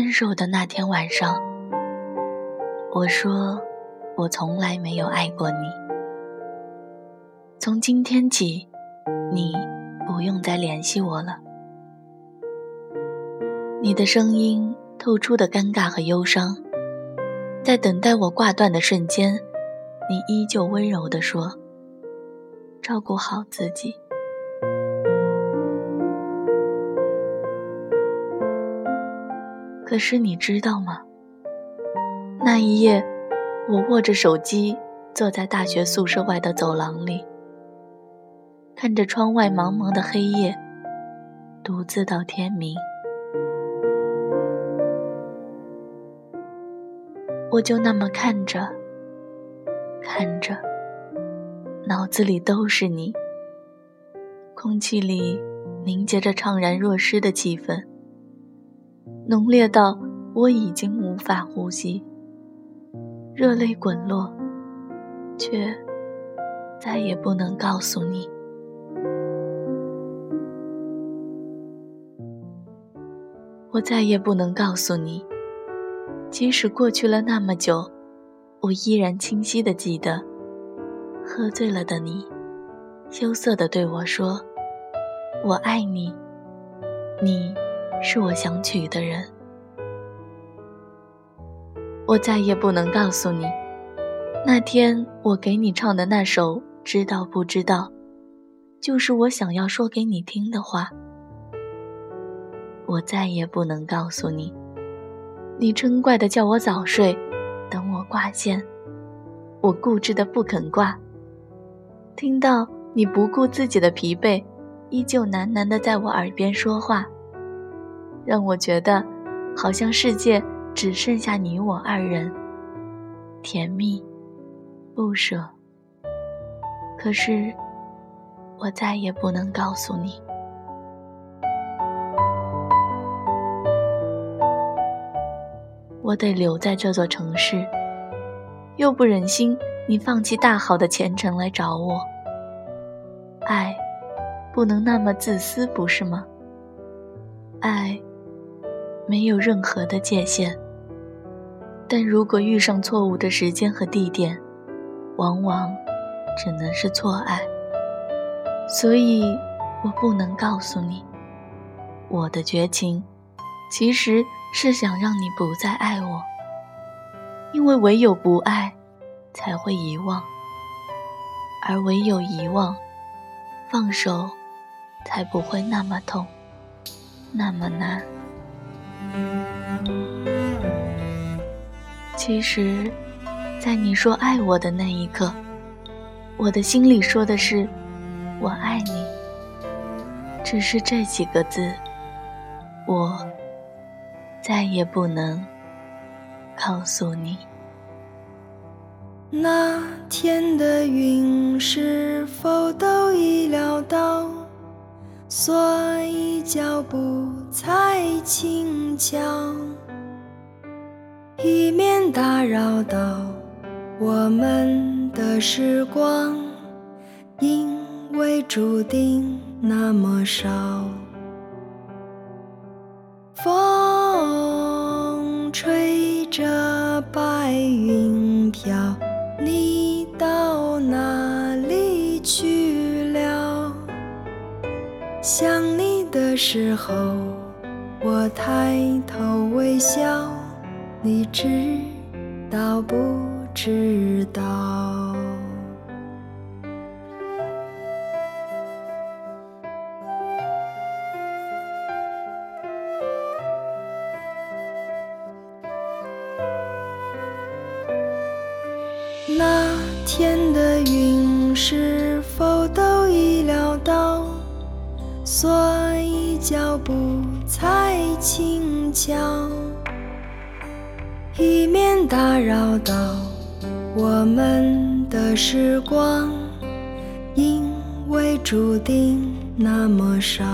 分手的那天晚上，我说我从来没有爱过你。从今天起，你不用再联系我了。你的声音透出的尴尬和忧伤，在等待我挂断的瞬间，你依旧温柔地说：“照顾好自己。”可是你知道吗？那一夜，我握着手机，坐在大学宿舍外的走廊里，看着窗外茫茫的黑夜，独自到天明。我就那么看着，看着，脑子里都是你，空气里凝结着怅然若失的气氛。浓烈到我已经无法呼吸，热泪滚落，却再也不能告诉你。我再也不能告诉你，即使过去了那么久，我依然清晰的记得，喝醉了的你，羞涩的对我说：“我爱你。”你。是我想娶的人，我再也不能告诉你，那天我给你唱的那首《知道不知道》，就是我想要说给你听的话。我再也不能告诉你，你嗔怪的叫我早睡，等我挂线，我固执的不肯挂。听到你不顾自己的疲惫，依旧喃喃的在我耳边说话。让我觉得，好像世界只剩下你我二人，甜蜜，不舍。可是，我再也不能告诉你，我得留在这座城市，又不忍心你放弃大好的前程来找我。爱，不能那么自私，不是吗？爱。没有任何的界限，但如果遇上错误的时间和地点，往往只能是错爱。所以，我不能告诉你，我的绝情，其实是想让你不再爱我。因为唯有不爱，才会遗忘；而唯有遗忘，放手，才不会那么痛，那么难。其实，在你说爱我的那一刻，我的心里说的是“我爱你”，只是这几个字，我再也不能告诉你。那天的云是否都已料到？所以脚步才轻巧，以免打扰到我们的时光，因为注定那么少。风吹着白云飘，你到哪里去了？想你的时候，我抬头微笑，你知道不知道？那天的云是否都已料到？所以脚步才轻巧，以免打扰到我们的时光，因为注定那么少。